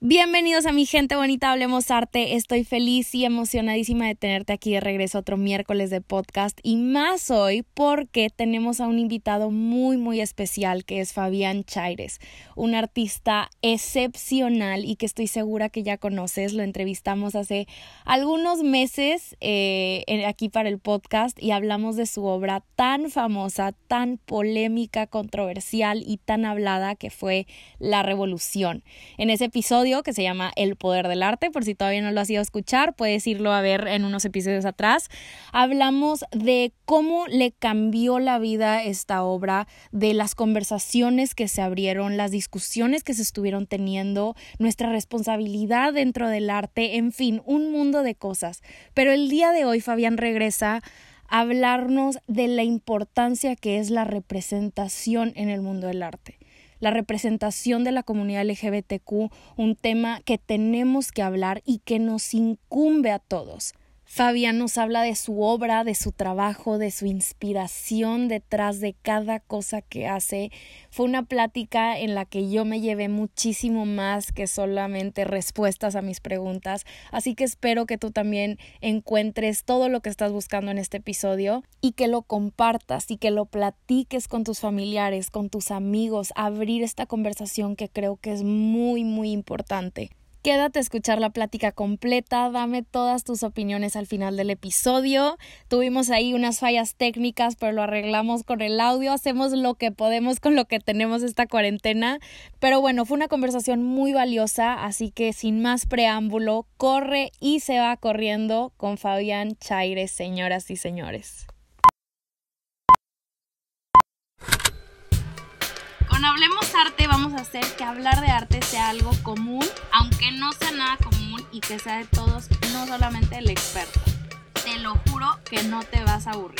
Bienvenidos a mi gente bonita, hablemos arte. Estoy feliz y emocionadísima de tenerte aquí de regreso otro miércoles de podcast y más hoy porque tenemos a un invitado muy muy especial que es Fabián Chaires, un artista excepcional y que estoy segura que ya conoces. Lo entrevistamos hace algunos meses eh, aquí para el podcast y hablamos de su obra tan famosa, tan polémica, controversial y tan hablada que fue La Revolución. En ese episodio que se llama El Poder del Arte. Por si todavía no lo has ido a escuchar, puedes irlo a ver en unos episodios atrás. Hablamos de cómo le cambió la vida esta obra, de las conversaciones que se abrieron, las discusiones que se estuvieron teniendo, nuestra responsabilidad dentro del arte, en fin, un mundo de cosas. Pero el día de hoy Fabián regresa a hablarnos de la importancia que es la representación en el mundo del arte la representación de la comunidad LGBTQ, un tema que tenemos que hablar y que nos incumbe a todos. Fabián nos habla de su obra, de su trabajo, de su inspiración detrás de cada cosa que hace. Fue una plática en la que yo me llevé muchísimo más que solamente respuestas a mis preguntas, así que espero que tú también encuentres todo lo que estás buscando en este episodio y que lo compartas y que lo platiques con tus familiares, con tus amigos, abrir esta conversación que creo que es muy, muy importante. Quédate a escuchar la plática completa, dame todas tus opiniones al final del episodio. Tuvimos ahí unas fallas técnicas, pero lo arreglamos con el audio, hacemos lo que podemos con lo que tenemos esta cuarentena. Pero bueno, fue una conversación muy valiosa, así que sin más preámbulo, corre y se va corriendo con Fabián Chaires, señoras y señores. Con Hablemos Arte vamos a hacer que hablar de arte sea algo común, aunque no sea nada común y que sea de todos, no solamente el experto. Te lo juro que no te vas a aburrir.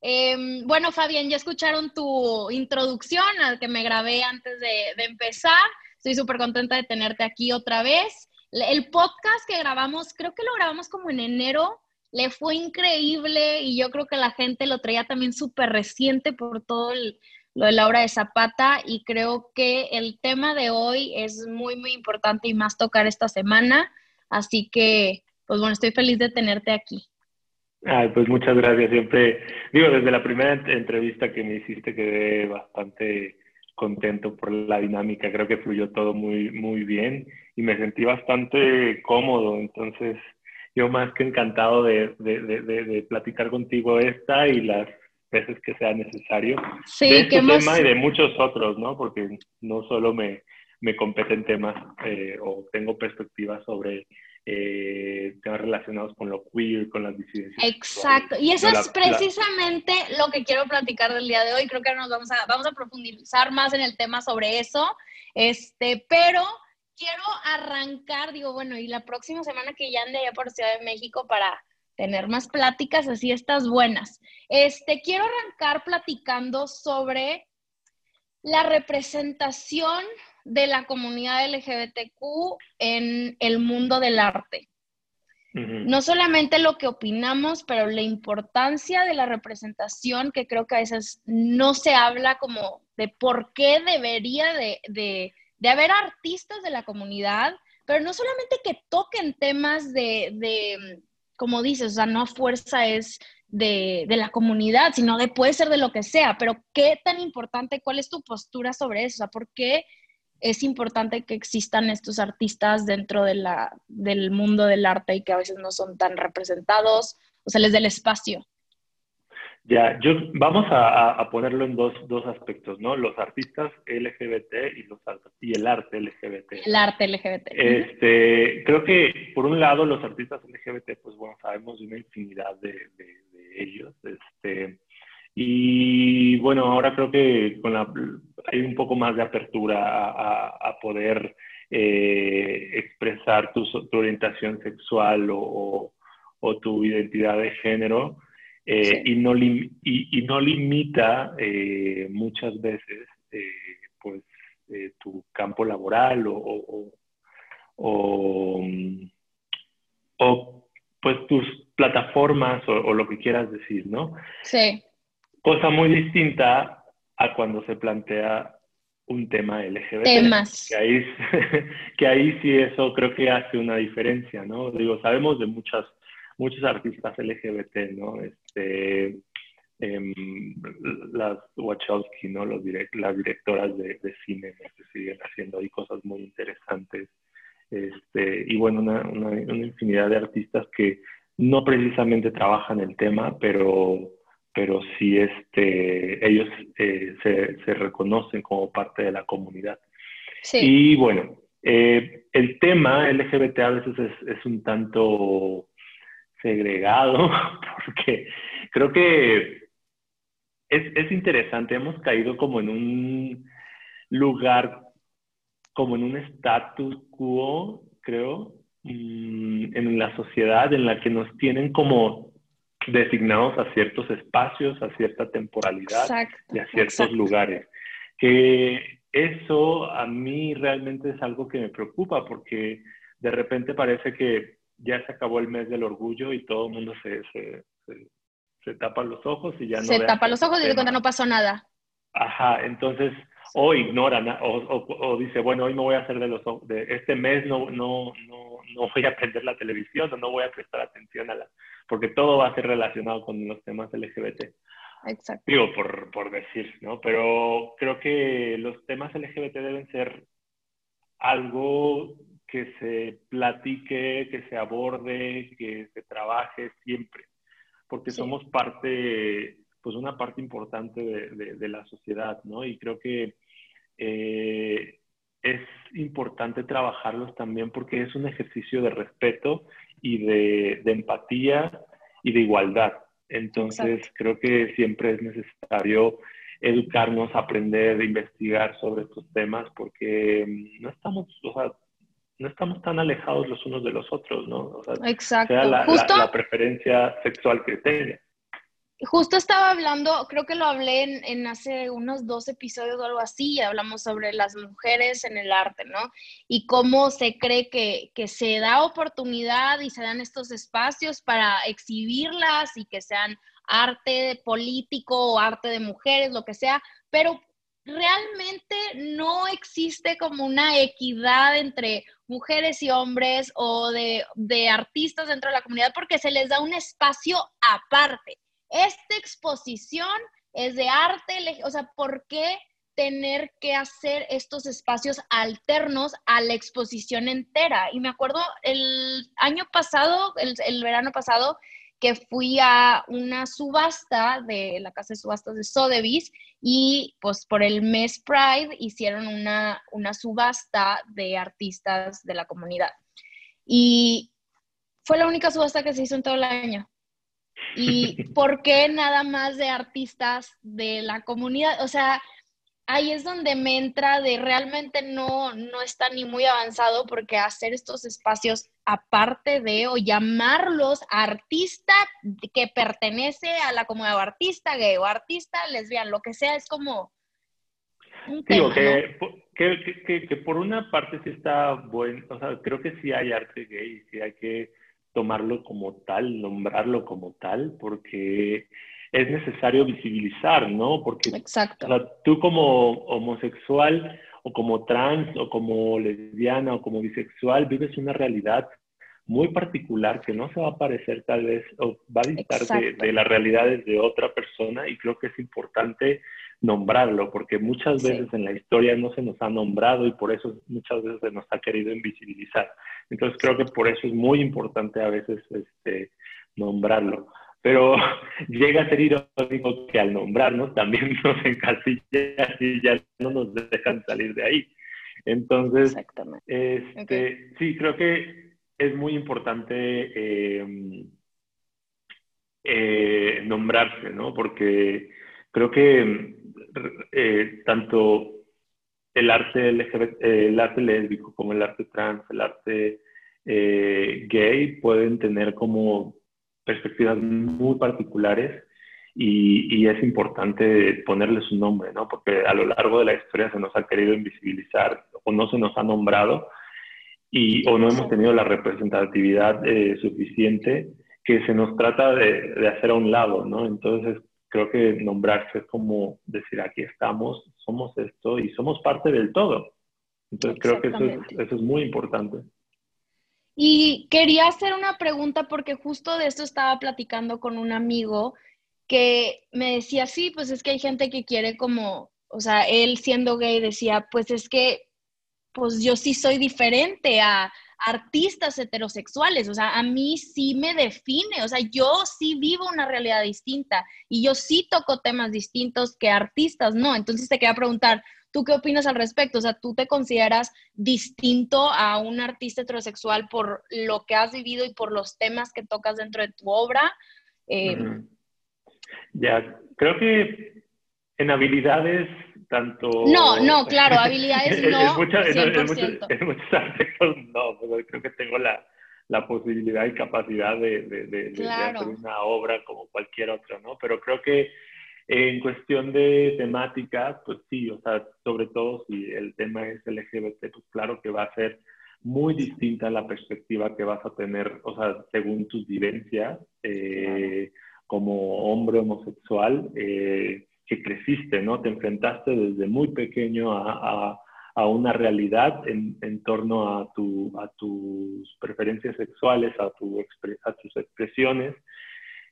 Em, bueno, Fabián, ya escucharon tu introducción al que me grabé antes de, de empezar. Estoy súper contenta de tenerte aquí otra vez. El podcast que grabamos, creo que lo grabamos como en enero, le fue increíble y yo creo que la gente lo traía también súper reciente por todo el, lo de Laura de Zapata y creo que el tema de hoy es muy, muy importante y más tocar esta semana. Así que, pues bueno, estoy feliz de tenerte aquí. Ay, pues muchas gracias. Siempre, digo, desde la primera entrevista que me hiciste quedé bastante contento por la dinámica. Creo que fluyó todo muy, muy bien y me sentí bastante cómodo. Entonces, yo más que encantado de, de, de, de platicar contigo esta y las veces que sea necesario. Sí, de este tema y de muchos otros, ¿no? Porque no solo me, me competen temas eh, o tengo perspectivas sobre eh, temas relacionados con lo queer, con las disidencias. Exacto, y eso es precisamente lo que quiero platicar del día de hoy. Creo que ahora nos vamos a, vamos a profundizar más en el tema sobre eso, este, pero quiero arrancar, digo, bueno, y la próxima semana que ya ande allá por Ciudad de México para tener más pláticas así estas buenas. Este, quiero arrancar platicando sobre la representación de la comunidad LGBTQ en el mundo del arte. No solamente lo que opinamos, pero la importancia de la representación, que creo que a veces no se habla como de por qué debería de, de, de haber artistas de la comunidad, pero no solamente que toquen temas de, de como dices, o sea, no a fuerza es de, la comunidad, sino de puede ser de lo que sea, pero qué tan importante, cuál es tu postura sobre eso, o sea, por qué es importante que existan estos artistas dentro de la, del mundo del arte y que a veces no son tan representados, o sea, les del espacio. Ya, yo, vamos a, ponerlo en dos, dos, aspectos, ¿no? Los artistas LGBT y, los, y el arte LGBT. El arte LGBT. Este, creo que, por un lado, los artistas LGBT, pues bueno, sabemos de una infinidad de, ellos. Este, y bueno, ahora creo que con la, hay un poco más de apertura a, poder eh, expresar tu, tu, orientación sexual o, o tu identidad de género. Eh, y, no y, no limita eh, muchas veces eh, pues tu campo laboral o, o, pues tus plataformas o, lo que quieras decir, ¿no? Sí. Cosa muy distinta a cuando se plantea un tema LGBT. Temas. Que ahí, que ahí sí eso creo que hace una diferencia, ¿no? Digo, sabemos de muchas, muchos artistas LGBT, ¿no? Este, em, las Wachowski, ¿no? Los las directoras de, cine que siguen haciendo ahí cosas muy interesantes. Este, y bueno, una, una, una infinidad de artistas que no precisamente trabajan el tema, pero pero sí este, ellos eh, se, reconocen como parte de la comunidad. Y bueno, eh, el tema LGBT a veces es, un tanto segregado, porque creo que es, interesante, hemos caído como en un lugar, como en un status quo, creo, mm, en la sociedad en la que nos tienen como designados a ciertos espacios, a cierta temporalidad y a ciertos lugares. Que eso a mí realmente es algo que me preocupa porque de repente parece que ya se acabó el mes del orgullo y todo el mundo se, se, se, tapa los ojos y ya no... Se tapa los ojos y de cuenta no pasó nada. Ajá, entonces o ignoran o, o, dice, bueno, hoy me voy a hacer de los de este mes no, no, no, no voy a prender la televisión o no voy a prestar atención a la, porque todo va a ser relacionado con los temas LGBT. Exacto. Digo, por, por decir, ¿no? Pero creo que los temas LGBT deben ser algo que se platique, que se aborde, que se trabaje siempre, porque somos parte, pues una parte importante de, de, la sociedad, ¿no? Y creo que eh, es importante trabajarlos también porque es un ejercicio de respeto y de, empatía y de igualdad. Entonces, creo que siempre es necesario educarnos, aprender, investigar sobre estos temas, porque mm, no estamos, o sea, no estamos tan alejados los unos de los otros, ¿no? Exacto. Sea la, preferencia sexual que tenga. Justo estaba hablando, creo que lo hablé en, hace unos dos episodios o algo así, hablamos sobre las mujeres en el arte, ¿no? Y cómo se cree que, que se da oportunidad y se dan estos espacios para exhibirlas y que sean arte político o arte de mujeres, lo que sea, pero realmente no existe como una equidad entre mujeres y hombres o de, de artistas dentro de la comunidad porque se les da un espacio aparte esta exposición es de arte, o sea, ¿por qué tener que hacer estos espacios alternos a la exposición entera? Y me acuerdo el año pasado, el, verano pasado, que fui a una subasta de la casa de subastas de Sotheby's y pues por el mes Pride hicieron una, una subasta de artistas de la comunidad. Y fue la única subasta que se hizo en todo el año. ¿Y por qué nada más de artistas de la comunidad? O sea, ahí es donde me entra de realmente no, no está ni muy avanzado porque hacer estos espacios aparte de o llamarlos artista que pertenece a la comunidad o artista gay o artista lesbiana, lo que sea, es como... Digo, que, que, que, por una parte sí está bueno, o sea, creo que sí hay arte gay, sí hay que tomarlo como tal, nombrarlo como tal, porque es necesario visibilizar, ¿no? Porque Exacto. tú como homosexual o como trans o como lesbiana o como bisexual vives una realidad muy particular que no se va a parecer tal vez o va a distar de, de, las realidades de otra persona y creo que es importante nombrarlo porque muchas veces en la historia no se nos ha nombrado y por eso muchas veces se nos ha querido invisibilizar. Entonces creo que por eso es muy importante a veces este, nombrarlo. Pero llega a ser irónico que al nombrarnos también nos encasillan y ya no nos dejan salir de ahí. Entonces, este, sí, creo que es muy importante em, eh, nombrarse, ¿no? Porque creo que eh, tanto el arte, el arte lésbico como el arte trans, el arte eh, gay pueden tener como perspectivas muy particulares y, es importante ponerles un nombre, ¿no? Porque a lo largo de la historia se nos ha querido invisibilizar o no se nos ha nombrado y, o no hemos tenido la representatividad eh, suficiente que se nos trata de, de, hacer a un lado, ¿no? Entonces creo que nombrarse es como decir, aquí estamos, somos esto y somos parte del todo. Entonces creo que eso es, eso es muy importante. Y quería hacer una pregunta porque justo de esto estaba platicando con un amigo que me decía, sí, pues es que hay gente que quiere como, o sea, él siendo gay decía, pues es que, pues yo sí soy diferente a artistas heterosexuales, o sea, a mí sí me define, o sea, yo sí vivo una realidad distinta y yo sí toco temas distintos que artistas, no. Entonces te quería preguntar, ¿Tú qué opinas al respecto? O sea, ¿tú te consideras distinto a un artista heterosexual por lo que has vivido y por los temas que tocas dentro de tu obra? Eh, ya, creo que en habilidades tanto... No, no, claro, habilidades no, en, muchos, aspectos no, pero creo que tengo la, posibilidad y capacidad de, de, hacer una obra como cualquier otra, ¿no? Pero creo que en cuestión de temática, pues sí, o sea, sobre todo si el tema es LGBT, pues claro que va a ser muy distinta la perspectiva que vas a tener, o sea, según tus vivencias eh, como hombre homosexual, eh, que creciste, ¿no? Te enfrentaste desde muy pequeño a, a, una realidad en, en torno a, tu, a tus preferencias sexuales, a, tu, a tus expresiones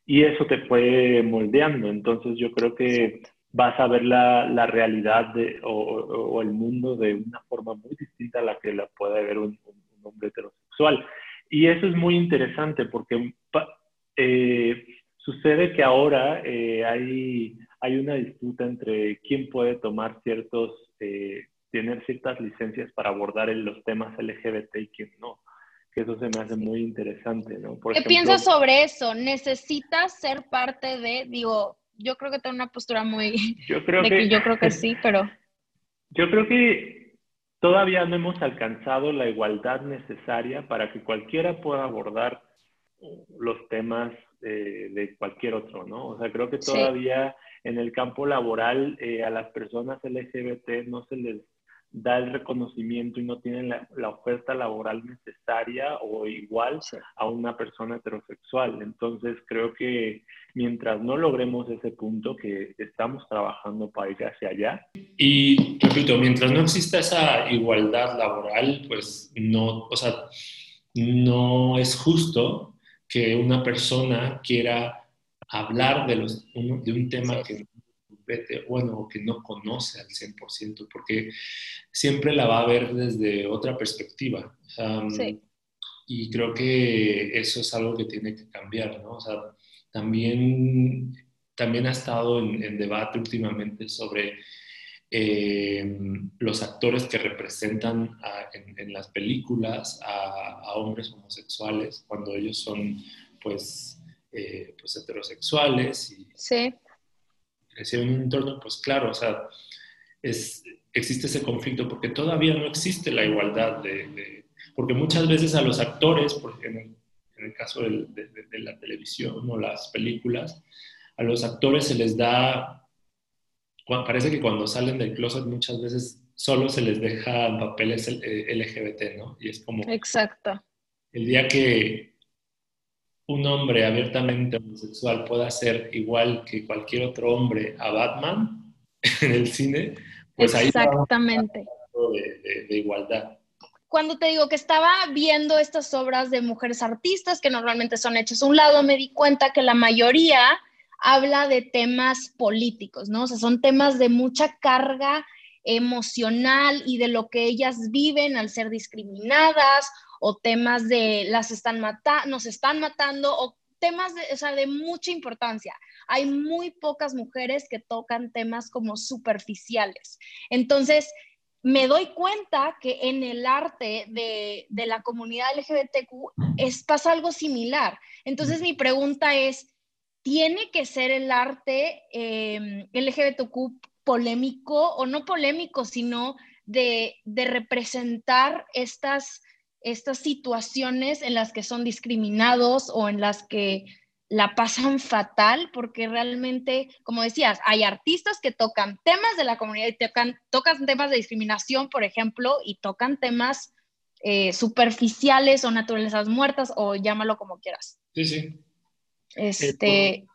y eso te fue moldeando. Entonces yo creo que vas a ver la, la realidad de, o, o, el mundo de una forma muy distinta a la que la puede ver un, hombre heterosexual. Y eso es muy interesante porque eh, sucede que ahora eh, hay, hay una disputa entre quién puede tomar ciertos, eh, tener ciertas licencias para abordar en los temas LGBT y quién no que eso se me hace muy interesante, ¿no? ¿Qué piensas sobre eso? ¿Necesitas ser parte de, digo, yo creo que tengo una postura muy... Yo creo que, yo creo que sí, pero... Yo creo que todavía no hemos alcanzado la igualdad necesaria para que cualquiera pueda abordar los temas eh, de cualquier otro, ¿no? O sea, creo que todavía en el campo laboral eh, a las personas LGBT no se les da el reconocimiento y no tienen la, oferta laboral necesaria o igual a una persona heterosexual. Entonces creo que mientras no logremos ese punto, que estamos trabajando para ir hacia allá. Y repito, mientras no exista esa igualdad laboral, pues no, o sea, no es justo que una persona quiera hablar de, los, de un tema que bueno, que no conoce al 100%, porque siempre la va a ver desde otra perspectiva. Y creo que eso es algo que tiene que cambiar, ¿no? O sea, también, también ha estado en, debate últimamente sobre eh, los actores que representan en, las películas a, hombres homosexuales cuando ellos son, pues, eh, pues heterosexuales. Y, sí crecer en un entorno, pues claro, o sea, es, existe ese conflicto porque todavía no existe la igualdad de, porque muchas veces a los actores, en el, en el caso de, de, la televisión o las películas, a los actores se les da, parece que cuando salen del closet muchas veces solo se les deja papeles eh, LGBT, ¿no? Y es como... Exacto. El día que un hombre abiertamente homosexual pueda ser igual que cualquier otro hombre a Batman en el cine, pues ahí Exactamente. De, de, igualdad. Cuando te digo que estaba viendo estas obras de mujeres artistas que normalmente son hechas a un lado, me di cuenta que la mayoría habla de temas políticos, ¿no? O sea, son temas de mucha carga emocional y de lo que ellas viven al ser discriminadas o temas de las están matando, nos están matando o temas de, o sea, de mucha importancia. Hay muy pocas mujeres que tocan temas como superficiales. Entonces, me doy cuenta que en el arte de, de la comunidad LGBTQ es, pasa algo similar. Entonces, mi pregunta es, ¿tiene que ser el arte eh, LGBTQ polémico o no polémico, sino de, de representar estas estas situaciones en las que son discriminados o en las que la pasan fatal, porque realmente, como decías, hay artistas que tocan temas de la comunidad y tocan, tocan temas de discriminación, por ejemplo, y tocan temas eh, superficiales o naturalezas muertas, o llámalo como quieras. Sí, sí. Este,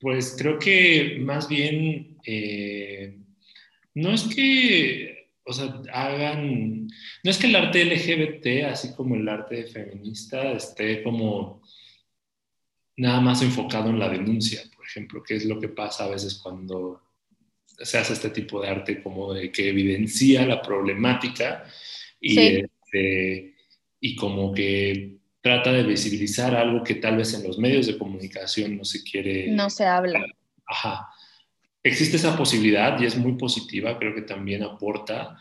Pues creo que más bien, eh, no es que, o sea, hagan, no es que el arte LGBT, así como el arte feminista, esté como nada más enfocado en la denuncia, por ejemplo, que es lo que pasa a veces cuando se hace este tipo de arte como de que evidencia la problemática y, este, y como que trata de visibilizar algo que tal vez en los medios de comunicación no se quiere... No se habla. Ajá. Existe esa posibilidad y es muy positiva, creo que también aporta.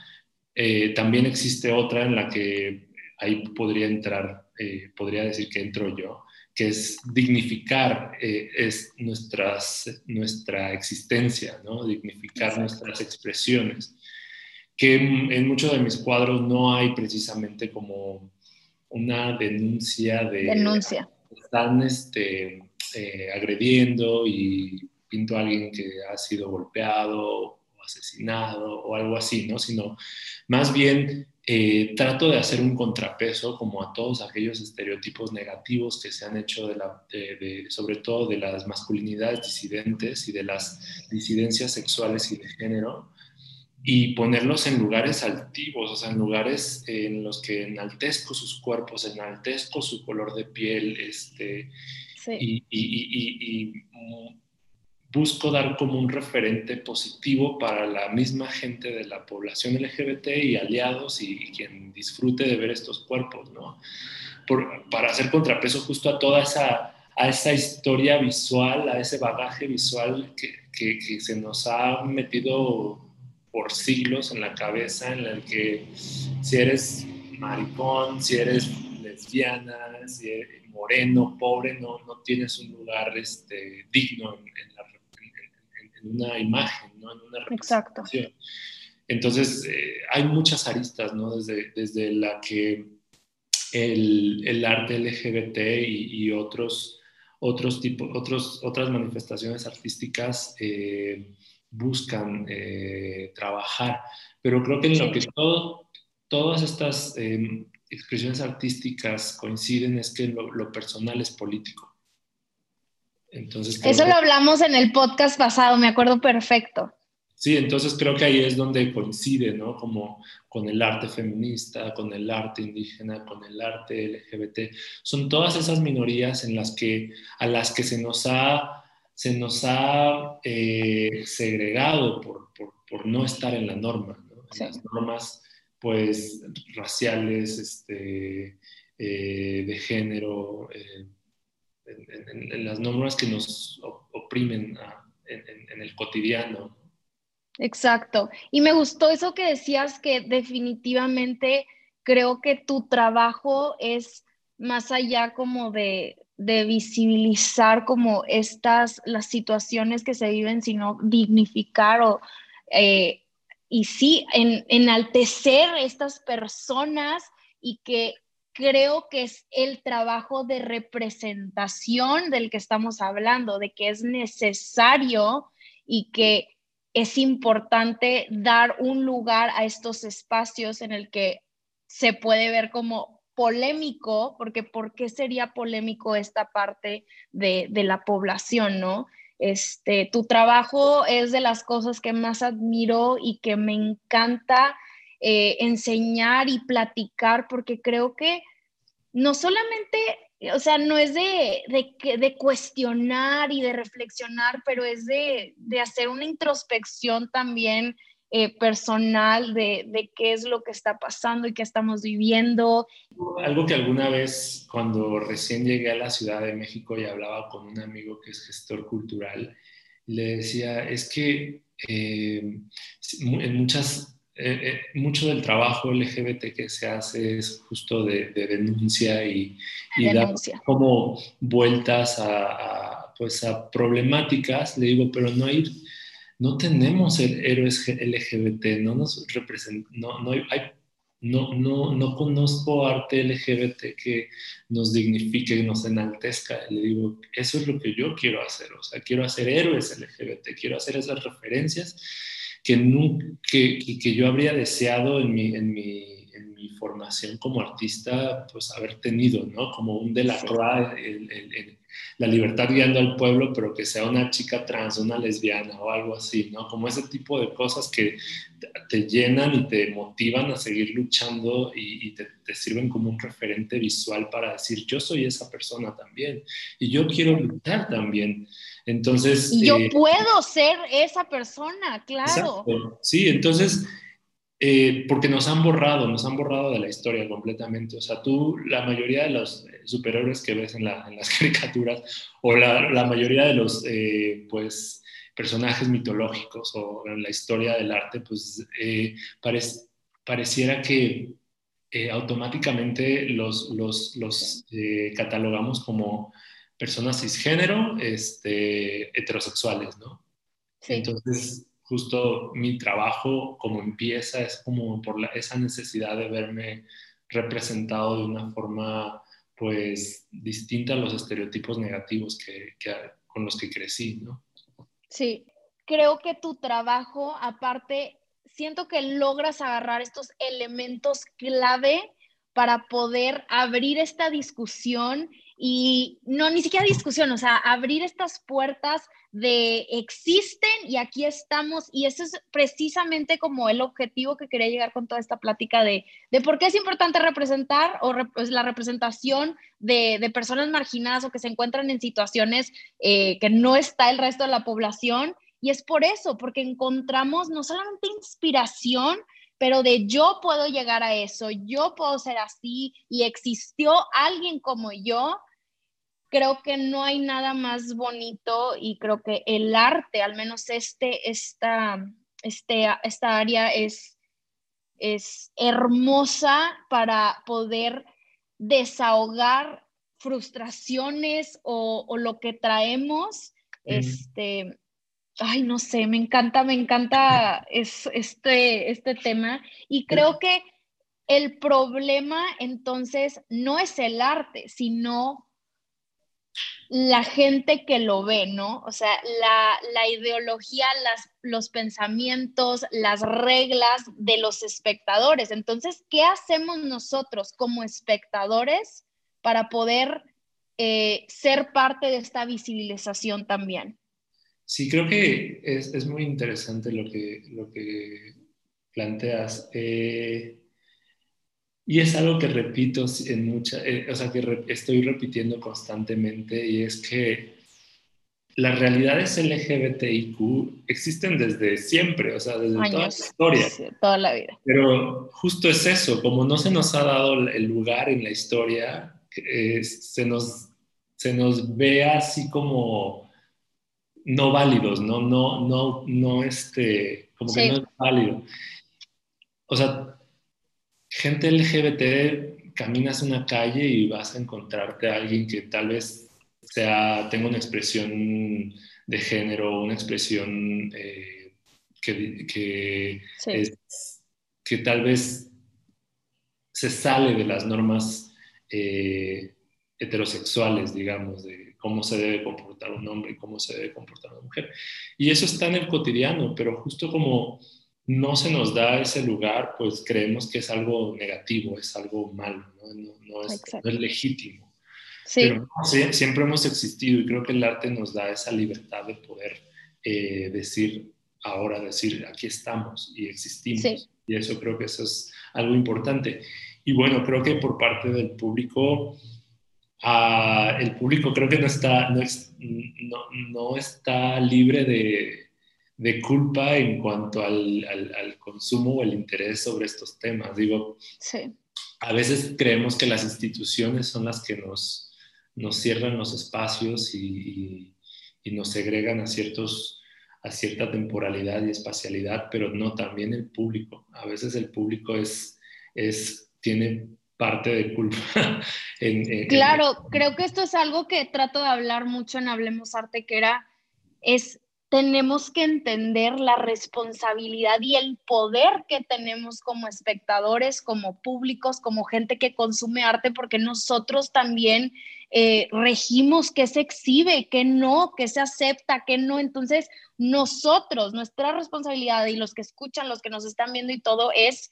Eh, también existe otra en la que ahí podría entrar, eh, podría decir que entro yo, que es dignificar eh, es nuestras, nuestra existencia, ¿no? dignificar nuestras expresiones, que en, muchos de mis cuadros no hay precisamente como una denuncia de... Denuncia. Están este, eh, agrediendo y pinto a alguien que ha sido golpeado o asesinado o algo así, ¿no? Sino más bien eh, trato de hacer un contrapeso como a todos aquellos estereotipos negativos que se han hecho de la, sobre todo de las masculinidades disidentes y de las disidencias sexuales y de género y ponerlos en lugares altivos, o sea, en lugares en los que enaltezco sus cuerpos, enaltezco su color de piel, este, y, y, y, y busco dar como un referente positivo para la misma gente de la población LGBT y aliados y, quien disfrute de ver estos cuerpos, ¿no? para hacer contrapeso justo a toda esa, a esa historia visual, a ese bagaje visual que, que, se nos ha metido por siglos en la cabeza, en el que si eres maricón, si eres lesbiana, si eres moreno, pobre, no, no tienes un lugar este, digno en, en una imagen, ¿no? en una representación. Exacto. Entonces, eh, hay muchas aristas, ¿no? Desde, desde la que el, el arte LGBT y, y, otros, otros tipos, otros, otras manifestaciones artísticas eh, buscan eh, trabajar. Pero creo que en lo que todo, todas estas expresiones artísticas coinciden es que lo, lo personal es político. Eso lo hablamos en el podcast pasado, me acuerdo perfecto. Sí, entonces creo que ahí es donde coincide, ¿no? Como con el arte feminista, con el arte indígena, con el arte LGBT. Son todas esas minorías en las que, a las que se nos ha, se nos ha eh, segregado por, por, por, no estar en la norma, ¿no? Las normas, pues, raciales, este, eh, de género, eh, en, las normas que nos oprimen en, el cotidiano. Exacto. Y me gustó eso que decías que definitivamente creo que tu trabajo es más allá como de, visibilizar como estas, las situaciones que se viven, sino dignificar o, eh, y sí, en, enaltecer estas personas y que creo que es el trabajo de representación del que estamos hablando, de que es necesario y que es importante dar un lugar a estos espacios en el que se puede ver como polémico, porque ¿por qué sería polémico esta parte de, la población, no? Este, tu trabajo es de las cosas que más admiro y que me encanta eh, enseñar y platicar, porque creo que no solamente, o sea, no es de, de, cuestionar y de reflexionar, pero es de, hacer una introspección también eh, personal de, de, qué es lo que está pasando y qué estamos viviendo. Algo que alguna vez cuando recién llegué a la Ciudad de México y hablaba con un amigo que es gestor cultural, le decía, es que eh, en muchas eh, eh, mucho del trabajo LGBT que se hace es justo de, denuncia y, y dar como vueltas a, pues a problemáticas, le digo, pero no hay, no tenemos héroes LGBT, no nos representa, no, no, hay, no, no, no conozco arte LGBT que nos dignifique, nos enaltezca. Le digo, eso es lo que yo quiero hacer, o sea, quiero hacer héroes LGBT, quiero hacer esas referencias que, que, yo habría deseado en mi, en, mi, en mi, formación como artista, pues haber tenido, ¿no? Como un Delacroix, el, la libertad guiando al pueblo, pero que sea una chica trans, una lesbiana o algo así, ¿no? Como ese tipo de cosas que te llenan y te motivan a seguir luchando y, te, sirven como un referente visual para decir, yo soy esa persona también y yo quiero luchar también. Entonces... Y yo eh, puedo ser esa persona, claro. Sí, entonces eh, porque nos han borrado, nos han borrado de la historia completamente. O sea, tú, la mayoría de los eh, superhéroes que ves en, las caricaturas, o la, mayoría de los, eh, pues, personajes mitológicos o en la historia del arte, pues, pareciera que automáticamente los, los, los catalogamos como personas cisgénero, este, heterosexuales, ¿no? Sí. Entonces, justo mi trabajo como empieza es como por esa necesidad de verme representado de una forma pues distinta a los estereotipos negativos que, con los que crecí, ¿no? Sí, creo que tu trabajo, aparte, siento que logras agarrar estos elementos clave para poder abrir esta discusión y no, ni siquiera discusión, o sea, abrir estas puertas de existen y aquí estamos y eso es precisamente como el objetivo que quería llegar con toda esta plática de, de por qué es importante representar o pues, la representación de, de, personas marginadas o que se encuentran en situaciones eh, que no está el resto de la población y es por eso, porque encontramos no solamente inspiración, pero de yo puedo llegar a eso, yo puedo ser así y existió alguien como yo creo que no hay nada más bonito y creo que el arte, al menos este, esta, este, esta área es, es hermosa para poder desahogar frustraciones o, lo que traemos. Este, ay, no sé, me encanta, me encanta este, este tema y creo que el problema entonces no es el arte, sino la gente que lo ve, ¿no? O sea, la, ideología, las, los pensamientos, las reglas de los espectadores. Entonces, ¿qué hacemos nosotros como espectadores para poder eh, ser parte de esta visibilización también? Sí, creo que es, muy interesante lo que, lo que planteas. Eh, y es algo que repito en mucha, eh, o sea, que estoy repitiendo constantemente y es que las realidades LGBTIQ existen desde siempre, o sea, desde toda la historia. toda la vida. Pero justo es eso, como no se nos ha dado el lugar en la historia, eh, se, nos, se nos ve así como no válidos, no, no, no, no, este, como que no es válido. O sea, gente LGBT, caminas una calle y vas a encontrarte a alguien que tal vez sea, tenga una expresión de género, una expresión eh, que, que, tal vez se sale de las normas eh, heterosexuales, digamos, de cómo se debe comportar un hombre y cómo se debe comportar una mujer. Y eso está en el cotidiano, pero justo como no se nos da ese lugar, pues creemos que es algo negativo, es algo malo, no, es, legítimo. Pero siempre hemos existido y creo que el arte nos da esa libertad de poder eh, decir, ahora decir, aquí estamos y existimos. Y eso creo que eso es algo importante. Y bueno, creo que por parte del público, el público creo que no está, no, no está libre de de culpa en cuanto al, al, consumo o el interés sobre estos temas. Digo, a veces creemos que las instituciones son las que nos, nos cierran los espacios y, y, nos segregan a, ciertos, a cierta temporalidad y espacialidad, pero no también el público. A veces el público es, es, tiene parte de culpa. claro, creo que esto es algo que trato de hablar mucho en Hablemos Arte, que era, es tenemos que entender la responsabilidad y el poder que tenemos como espectadores, como públicos, como gente que consume arte, porque nosotros también eh, regimos qué se exhibe, qué no, qué se acepta, qué no. Entonces, nosotros, nuestra responsabilidad y los que escuchan, los que nos están viendo y todo, es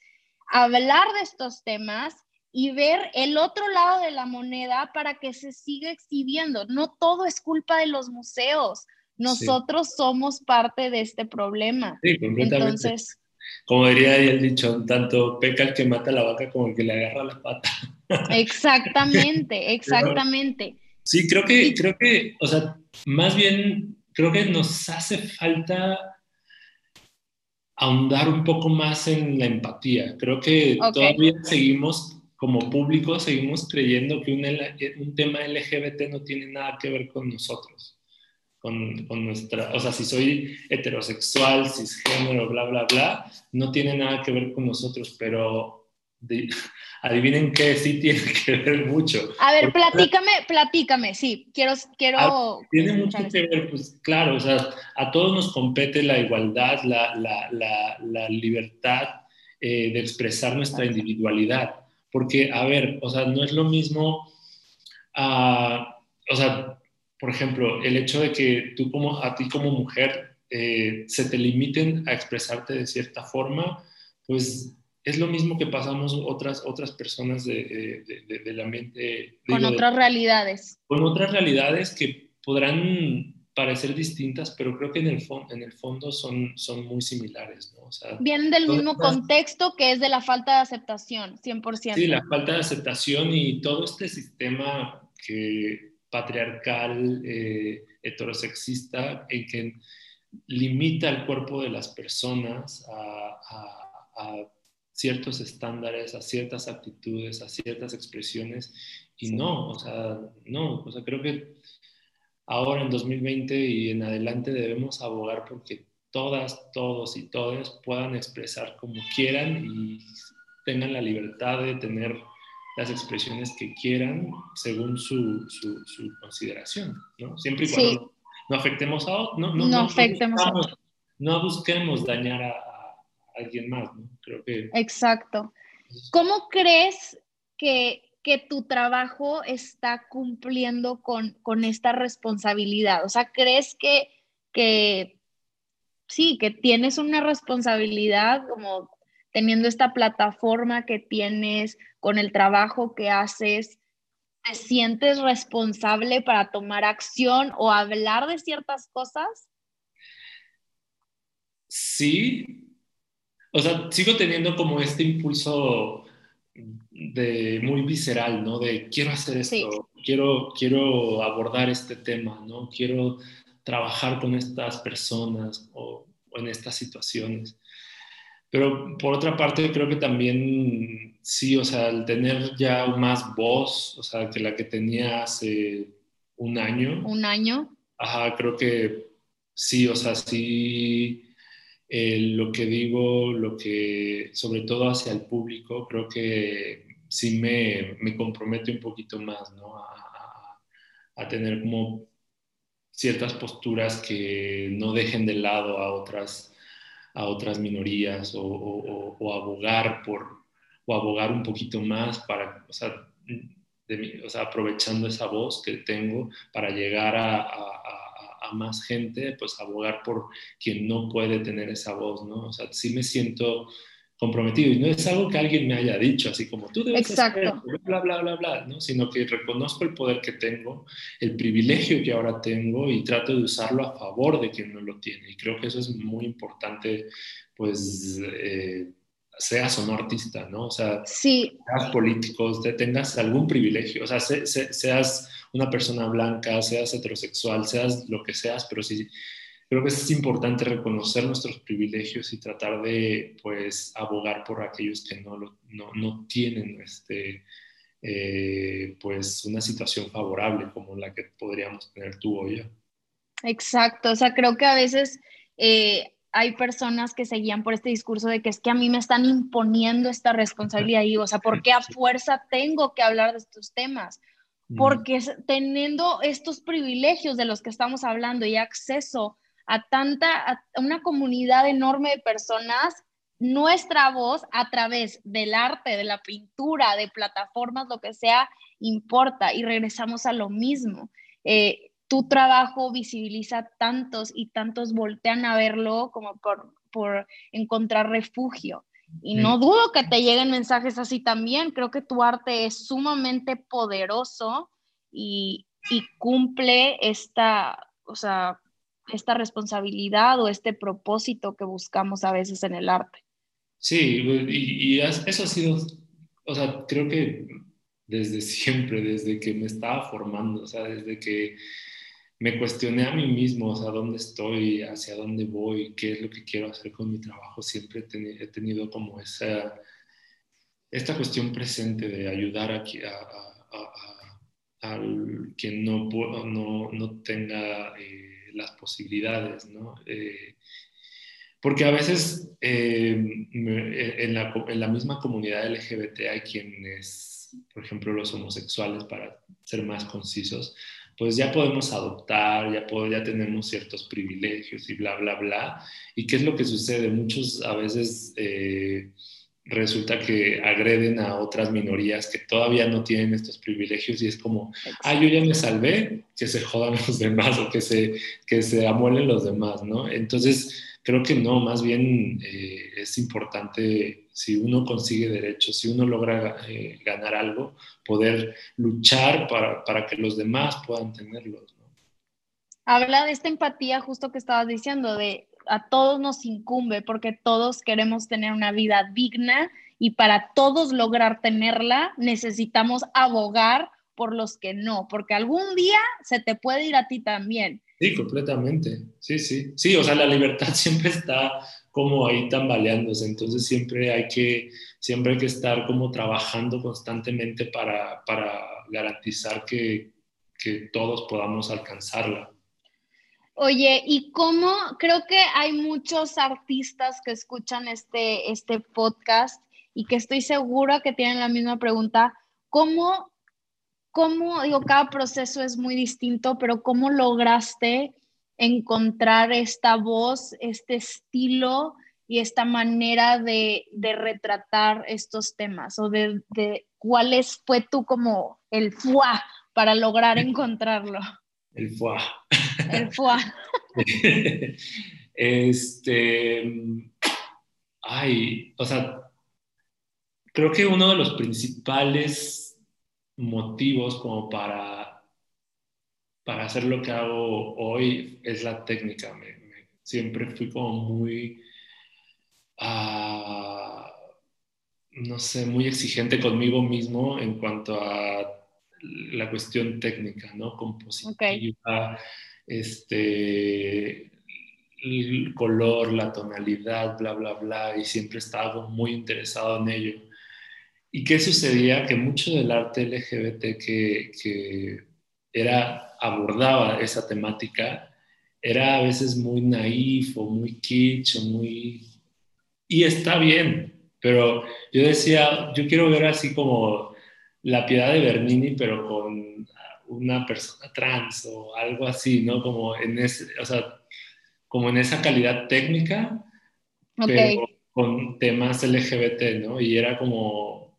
hablar de estos temas y ver el otro lado de la moneda para que se siga exhibiendo. No todo es culpa de los museos. Nosotros somos parte de este problema. Sí, completamente. Entonces, como diría el dicho, tanto peca el que mata la vaca como el que le agarra la pata. Exactamente, exactamente. Sí, creo que, creo que, o sea, más bien, creo que nos hace falta ahondar un poco más en la empatía. Creo que todavía seguimos como público seguimos creyendo que un, un, tema LGBT no tiene nada que ver con nosotros, con, con, nuestra, o sea, si soy heterosexual, cisgénero, bla, bla, bla, no tiene nada que ver con nosotros, pero adivinen qué sí tiene que ver mucho. A ver, platícame, platícame, sí, quiero, quiero... Ah, tiene mucho que ver, pues claro, o sea, a todos nos compete la igualdad, la, la, la, la libertad eh, de expresar nuestra individualidad porque, a ver, o sea, no es lo mismo, ah, o sea, por ejemplo, el hecho de que tú como, a ti como mujer eh, se te limiten a expresarte de cierta forma, pues es lo mismo que pasamos otras, otras personas de, del ambiente. Con otras realidades. Con otras realidades que podrán parecer distintas, pero creo que en el, en el fondo son, son muy similares, ¿no? Vienen del mismo contexto que es de la falta de aceptación, 100%. Sí, la falta de aceptación y todo este sistema que, patriarcal, eh, heterosexista, en que limita el cuerpo de las personas a, a ciertos estándares, a ciertas actitudes, a ciertas expresiones, y no, o sea, no, o sea, creo que ahora en 2020 y en adelante debemos abogar porque todas, todos y todas puedan expresar como quieran y tengan la libertad de tener las expresiones que quieran según su, su, consideración, ¿no? Siempre y cuando no, afectemos a no, no, no, afectemos no busquemos dañar a, a, alguien más, ¿no? Creo que... Exacto. ¿Cómo crees que que tu trabajo está cumpliendo con, esta responsabilidad? O sea, ¿crees que, que sí, que tienes una responsabilidad como teniendo esta plataforma que tienes, con el trabajo que haces? ¿Te sientes responsable para tomar acción o hablar de ciertas cosas? Sí. O sea, sigo teniendo como este impulso de muy visceral, ¿no? De quiero hacer esto, quiero, quiero abordar este tema, ¿no? Quiero trabajar con estas personas o, en estas situaciones. Pero por otra parte, creo que también sí, o sea, el tener ya más voz, o sea, que la que tenía hace un año. Un año. Ajá, creo que sí, o sea, sí eh, lo que digo, lo que, sobre todo hacia el público, creo que sí me, me compromete un poquito más, ¿no? A, tener como ciertas posturas que no dejen de lado a otras, a otras minorías o, abogar por, o abogar un poquito más para, o sea, o sea, aprovechando esa voz que tengo para llegar a, más gente, pues abogar por quien no puede tener esa voz, ¿no? O sea, sí me siento comprometido y no es algo que alguien me haya dicho, así como tú debes Exacto. bla, bla, bla, bla, ¿no? Sino que reconozco el poder que tengo, el privilegio que ahora tengo y trato de usarlo a favor de quien no lo tiene. Y creo que eso es muy importante, pues... Eh, seas o no artista, ¿no? O sea, sí. seas político, tengas algún privilegio, o sea, seas una persona blanca, seas heterosexual, seas lo que seas, pero sí, creo que es importante reconocer nuestros privilegios y tratar de, pues, abogar por aquellos que no, no, no tienen, este, eh, pues, una situación favorable como la que podríamos tener tú o yo. Exacto, o sea, creo que a veces... Eh, hay personas que seguían por este discurso de que es que a mí me están imponiendo esta responsabilidad y, o sea, ¿por qué a fuerza tengo que hablar de estos temas? Porque teniendo estos privilegios de los que estamos hablando y acceso a tanta, a una comunidad enorme de personas, nuestra voz a través del arte, de la pintura, de plataformas, lo que sea, importa y regresamos a lo mismo. Eh, tu trabajo visibiliza tantos y tantos voltean a verlo como por, por encontrar refugio. Y no dudo que te lleguen mensajes así también. Creo que tu arte es sumamente poderoso y, y cumple esta, o sea, esta responsabilidad o este propósito que buscamos a veces en el arte. Sí, y, eso ha sido, o sea, creo que desde siempre, desde que me estaba formando, o sea, desde que me cuestioné a mí mismo, o sea, dónde estoy, hacia dónde voy, qué es lo que quiero hacer con mi trabajo, siempre he tenido como esa, esta cuestión presente de ayudar a, a, a, quien no tenga eh, las posibilidades, ¿no? Eh, porque a veces eh, en, la, en, la, misma comunidad LGBT hay quienes, por ejemplo, los homosexuales, para ser más concisos, pues ya podemos adoptar, ya, ya tenemos ciertos privilegios y bla, bla, bla. ¿Y qué es lo que sucede? Muchos a veces eh, resulta que agreden a otras minorías que todavía no tienen estos privilegios y es como, ah, yo ya me salvé, que se jodan los demás o que se, que se amuelen los demás, ¿no? Entonces, creo que no, más bien eh, es importante si uno consigue derechos, si uno logra eh, ganar algo, poder luchar para, para, que los demás puedan tenerlos. ¿no? Habla de esta empatía justo que estabas diciendo, de a todos nos incumbe porque todos queremos tener una vida digna y para todos lograr tenerla necesitamos abogar por los que no, porque algún día se te puede ir a ti también. Sí, completamente. Sí, sí. Sí, o sea, la libertad siempre está como ahí tambaleándose. Entonces siempre hay que, siempre hay que estar como trabajando constantemente para, para garantizar que, que todos podamos alcanzarla. Oye, ¿y cómo? Creo que hay muchos artistas que escuchan este, este podcast y que estoy segura que tienen la misma pregunta. ¿Cómo, cómo, digo, cada proceso es muy distinto, pero cómo lograste encontrar esta voz, este estilo y esta manera de, retratar estos temas o de, de cuál es, fue tú como el fuá para lograr encontrarlo. El fuá. El fuá. este, ay, o sea, creo que uno de los principales motivos como para para hacer lo que hago hoy es la técnica. siempre fui como muy, uh, no sé, muy exigente conmigo mismo en cuanto a la cuestión técnica, ¿no? Compositiva, este, el color, la tonalidad, bla, bla, bla, y siempre estaba muy interesado en ello. ¿Y qué sucedía? Que mucho del arte LGBT que, que era abordaba esa temática era a veces muy naif o muy kitsch o muy... Y está bien, pero yo decía, yo quiero ver así como la piedad de Bernini, pero con una persona trans o algo así, ¿no? Como en, ese, o sea, como en esa calidad técnica, pero con temas LGBT, ¿no? Y era como,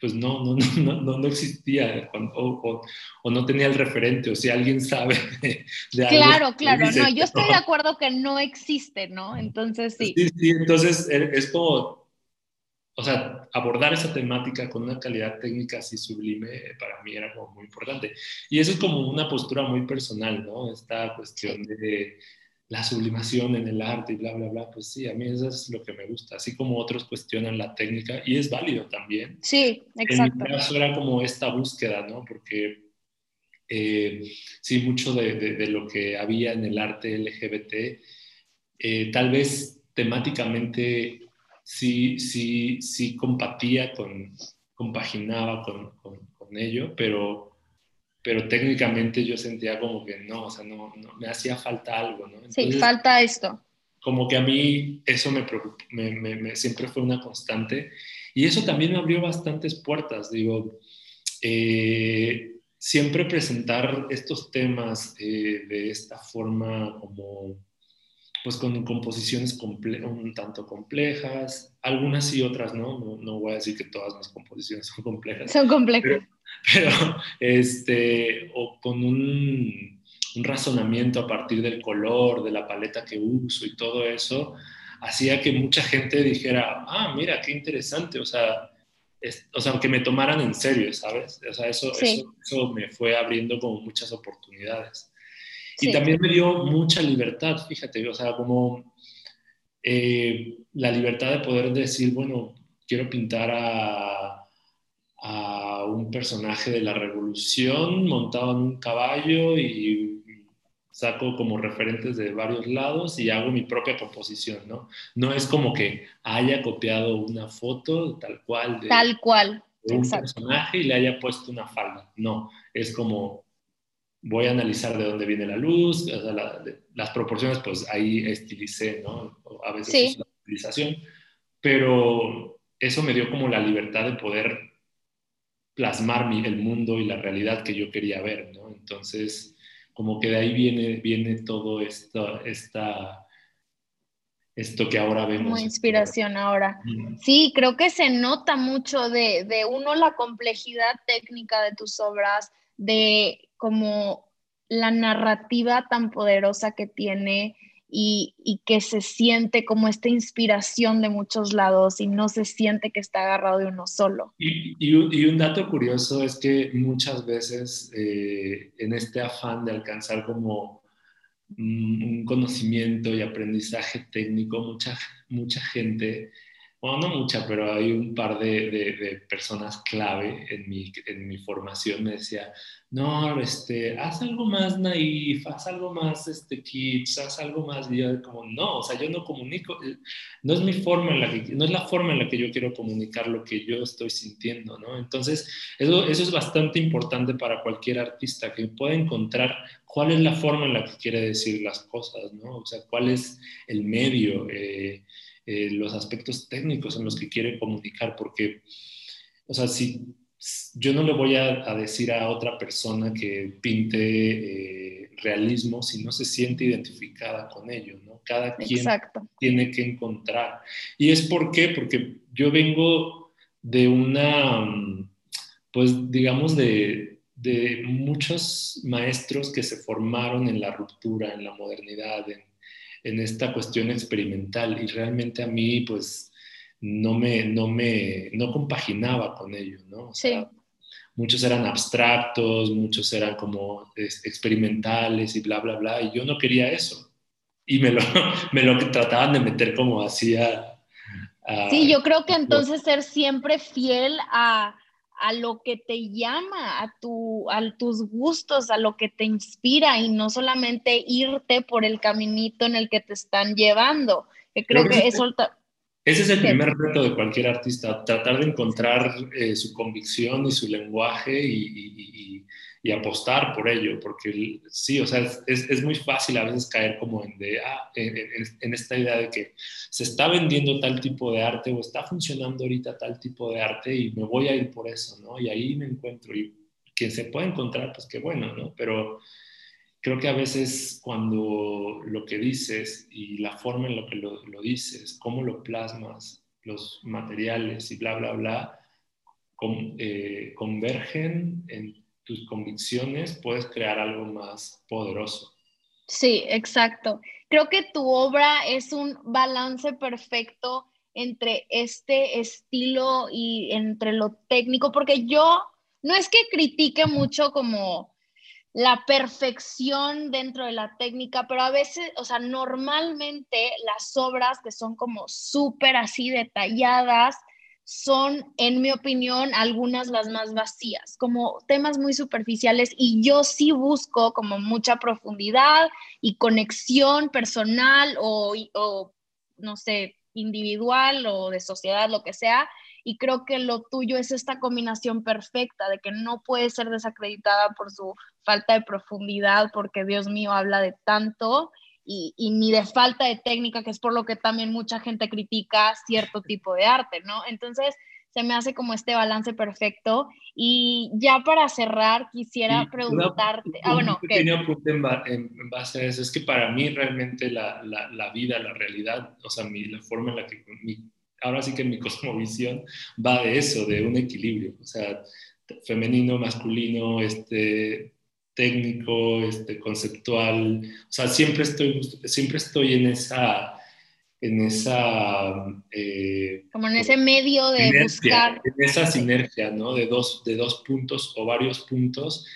pues no, no, no, no, no existía o, o, no tenía el referente o si alguien sabe de, algo. Claro, claro, no, yo estoy de acuerdo que no existe, ¿no? Entonces sí. Sí, sí, entonces e, es como, o sea, abordar esa temática con una calidad técnica así sublime para mí era como muy importante. Y eso es como una postura muy personal, ¿no? Esta cuestión de la sublimación en el arte y bla, bla, bla, pues sí, a mí eso es lo que me gusta, así como otros cuestionan la técnica y es válido también. Sí, exacto. En mi caso era como esta búsqueda, ¿no? Porque eh, sí, mucho de, de, lo que había en el arte LGBT, eh, tal vez temáticamente sí, sí, sí compatía con, compaginaba con, con, con ello, pero pero técnicamente yo sentía como que no, o sea, no, no me hacía falta algo, ¿no? sí, falta esto. Como que a mí eso me, me, me, siempre fue una constante y eso también me abrió bastantes puertas, digo, eh, siempre presentar estos temas eh, de esta forma como pues con composiciones un tanto complejas, algunas y otras, ¿no? ¿no? ¿no? voy a decir que todas mis composiciones son complejas. Son complejas. Pero, este, o con un, un, razonamiento a partir del color, de la paleta que uso y todo eso, hacía que mucha gente dijera, ah, mira, qué interesante, o sea, o sea, que me tomaran en serio, ¿sabes? O sea, eso, eso, me fue abriendo como muchas oportunidades. Y también me dio mucha libertad, fíjate, o sea, como eh, la libertad de poder decir, bueno, quiero pintar a, a un personaje de la revolución montado en un caballo y saco como referentes de varios lados y hago mi propia composición, ¿no? No es como que haya copiado una foto tal cual de, tal cual. un personaje y le haya puesto una falda, no, es como voy a analizar de dónde viene la luz, las proporciones, pues ahí estilicé, ¿no? A veces es la estilización, pero eso me dio como la libertad de poder plasmar el mundo y la realidad que yo quería ver, ¿no? Entonces, como que de ahí viene, viene todo esto, esta, esto que ahora vemos. Como inspiración ahora. Sí, creo que se nota mucho de, de uno la complejidad técnica de tus obras, de como la narrativa tan poderosa que tiene y, que se siente como esta inspiración de muchos lados y no se siente que está agarrado de uno solo. Y, un dato curioso es que muchas veces eh, en este afán de alcanzar como un conocimiento y aprendizaje técnico, mucha, mucha gente bueno, no mucha, pero hay un par de, de, personas clave en mi, en mi, formación. Me decía, no, este, haz algo más naif, haz algo más este, kitsch, haz algo más. Y yo como, no, o sea, yo no comunico, eh, no es mi forma en la que, no es la forma en la que yo quiero comunicar lo que yo estoy sintiendo, ¿no? Entonces, eso, eso es bastante importante para cualquier artista, que pueda encontrar cuál es la forma en la que quiere decir las cosas, ¿no? O sea, cuál es el medio. Eh, eh, los aspectos técnicos en los que quiere comunicar, porque, o sea, si yo no le voy a, decir a otra persona que pinte eh, realismo si no se siente identificada con ello, ¿no? Cada quien tiene que encontrar. ¿Y es por qué? Porque yo vengo de una, pues digamos, de, de muchos maestros que se formaron en la ruptura, en la modernidad, en, en esta cuestión experimental y realmente a mí pues no me, no me, no compaginaba con ello, ¿no? Muchos eran abstractos, muchos eran como experimentales y bla, bla, bla, y yo no quería eso. Y me lo, me lo trataban de meter como hacía. Sí, yo creo que entonces ser siempre fiel a, a lo que te llama, a, tu, a tus gustos, a lo que te inspira y no solamente irte por el caminito en el que te están llevando. Que creo, que, eso... Ese es el primer reto de cualquier artista, tratar de encontrar eh, su convicción y su lenguaje y, y apostar por ello, porque sí, o sea, es, es, muy fácil a veces caer como en, de, ah, en, esta idea de que se está vendiendo tal tipo de arte o está funcionando ahorita tal tipo de arte y me voy a ir por eso, ¿no? Y ahí me encuentro y quien se puede encontrar, pues qué bueno, ¿no? Pero creo que a veces cuando lo que dices y la forma en la que lo, lo dices, cómo lo plasmas, los materiales y bla, bla, bla, eh, convergen en tus convicciones, puedes crear algo más poderoso. Sí, exacto. Creo que tu obra es un balance perfecto entre este estilo y entre lo técnico, porque yo no es que critique mucho como la perfección dentro de la técnica, pero a veces, o sea, normalmente las obras que son como súper así detalladas, son, en mi opinión, algunas las más vacías, como temas muy superficiales y yo sí busco como mucha profundidad y conexión personal o, o, no sé, individual o de sociedad, lo que sea. Y creo que lo tuyo es esta combinación perfecta de que no puede ser desacreditada por su falta de profundidad, porque Dios mío habla de tanto y, ni de falta de técnica, que es por lo que también mucha gente critica cierto tipo de arte, ¿no? Entonces, se me hace como este balance perfecto. Y ya para cerrar, quisiera preguntarte. ah, bueno, un pequeño apunte en, base a eso. Es que para mí realmente la, la, vida, la realidad, o sea, mi, la forma en la que. Ahora sí que mi cosmovisión va de eso, de un equilibrio. O sea, femenino, masculino, este, técnico, este, conceptual, o sea, siempre estoy, siempre estoy en esa, en esa... Eh, como en ese medio de buscar. En esa sinergia, ¿no? De dos, de dos puntos o varios puntos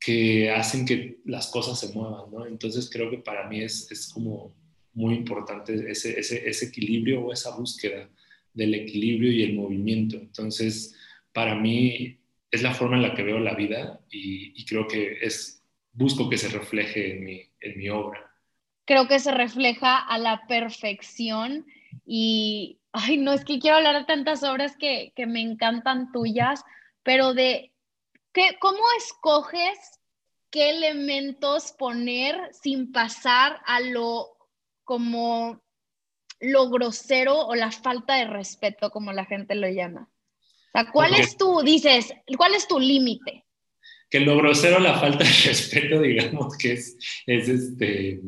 que hacen que las cosas se muevan, ¿no? Entonces creo que para mí es, es como muy importante ese, ese, ese, equilibrio o esa búsqueda del equilibrio y el movimiento. Entonces, para mí es la forma en la que veo la vida y, creo que es, busco que se refleje en mi, en mi obra. Creo que se refleja a la perfección y, ay, no es que quiero hablar de tantas obras que, que me encantan tuyas, pero de ¿Qué, ¿Cómo escoges qué elementos poner sin pasar a lo como lo grosero o la falta de respeto, como la gente lo llama? O sea, ¿cuál es tu, dices, cuál es tu límite? Que lo grosero, la falta de respeto, digamos que es, es este...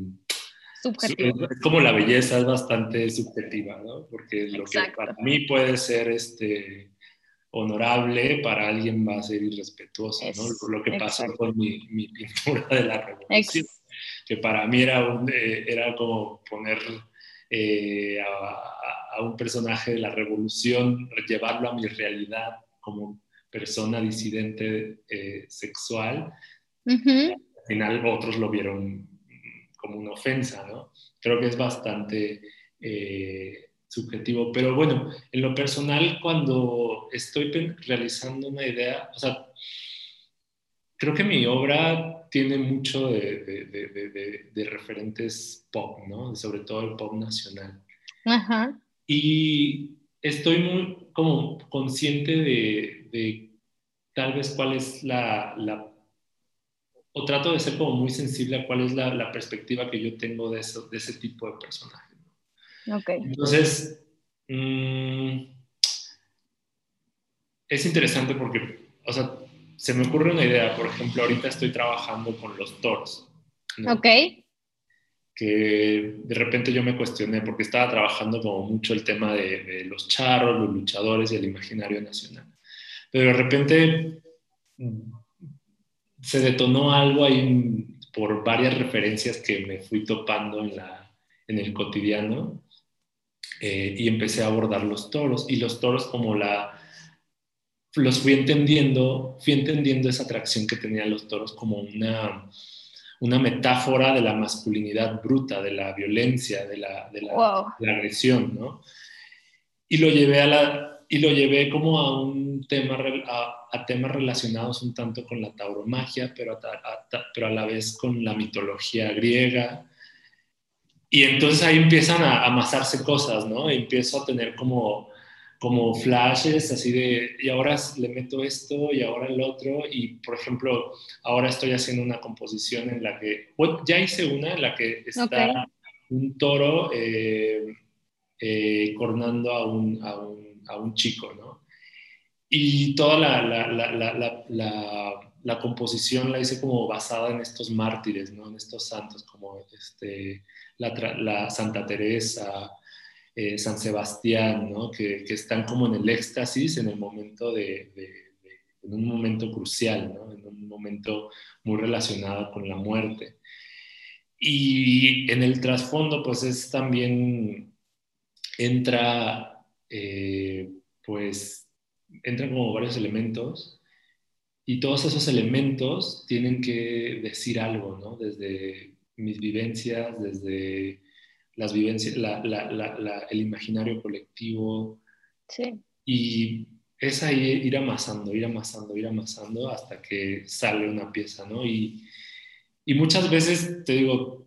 Subjetivo. Es como la belleza, es bastante subjetiva, ¿no? Porque lo que para mí puede ser este honorable, para alguien va a ser irrespetuoso, ¿no? Lo que pasó con mi, mi, pintura de la revolución, que para mí era, un, eh, era como poner eh, a, a, un personaje de la revolución, llevarlo a mi realidad como persona disidente eh, sexual. Al final otros lo vieron como una ofensa, ¿no? Creo que es bastante subjetivo. Pero bueno, en lo personal, cuando estoy realizando una idea, o sea, creo que mi obra tiene mucho de, de, referentes pop, ¿no? Sobre todo el pop nacional. Ajá. Y estoy muy como consciente de, tal vez cuál es la, la, o trato de ser como muy sensible a cuál es la, la perspectiva que yo tengo de, eso, de ese tipo de personaje. Entonces, mm, es interesante porque, o sea, se me ocurre una idea. Por ejemplo, ahorita estoy trabajando con los toros. Ok. Que de repente yo me cuestioné porque estaba trabajando como mucho el tema de, los charros, los luchadores y el imaginario nacional. Pero de repente mm, se detonó algo ahí por varias referencias que me fui topando en, la, en el cotidiano eh, y empecé a abordar los toros y los toros como la los fui entendiendo fui entendiendo esa atracción que tenían los toros como una una metáfora de la masculinidad bruta de la violencia de la, de la, agresión no y lo llevé a la y lo llevé como a un tema a, a temas relacionados un tanto con la tauromagia pero pero a la vez con la mitología griega. Y entonces ahí empiezan a amasarse cosas, ¿no? empiezo a tener como, como flashes así de, y ahora le meto esto y ahora el otro. Y por ejemplo, ahora estoy haciendo una composición en la que, ya hice una en la que está un toro eh, eh, cornando a un, a, un, a un, chico, ¿no? Y toda la, la, la, la, composición la hice como basada en estos mártires, ¿no? En estos santos, como este la, Santa Teresa, eh, San Sebastián, ¿no? que, están como en el éxtasis en el momento de, en un momento crucial, ¿no? en un momento muy relacionado con la muerte. Y en el trasfondo, pues es también, entra, eh, pues, entran como varios elementos y todos esos elementos tienen que decir algo, ¿no? Desde mis vivencias, desde las vivencias, el imaginario colectivo. Sí. Y es ahí ir amasando, ir amasando, ir amasando hasta que sale una pieza, ¿no? Y, y muchas veces, te digo,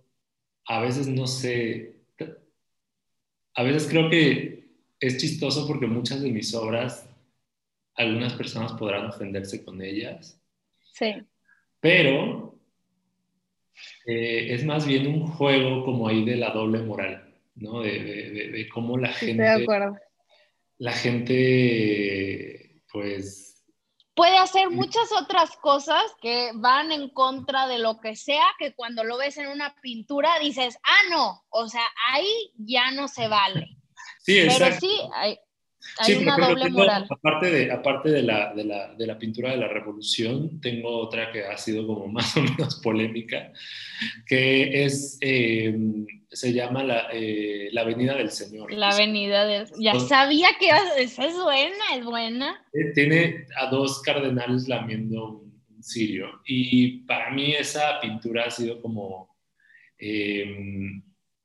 a veces no sé, a veces creo que es chistoso porque muchas de mis obras, algunas personas podrán ofenderse con ellas. Sí. Pero eh, es más bien un juego como ahí de la doble moral, ¿no? De, de, cómo la gente... Estoy de acuerdo. La gente, pues... Puede hacer muchas otras cosas que van en contra de lo que sea, que cuando lo ves en una pintura dices, ah, no, o sea, ahí ya no se vale. Sí, exacto. Pero sí, Hay una doble moral. Aparte, de, aparte de, la, de, la, de, la, pintura de la revolución, tengo otra que ha sido como más o menos polémica, que es, eh, se llama la, eh, la, Avenida del Señor. La Avenida del Ya sabía que esa es buena, es buena. Eh, tiene a dos cardenales lamiendo un, un cirio. Y para mí esa pintura ha sido como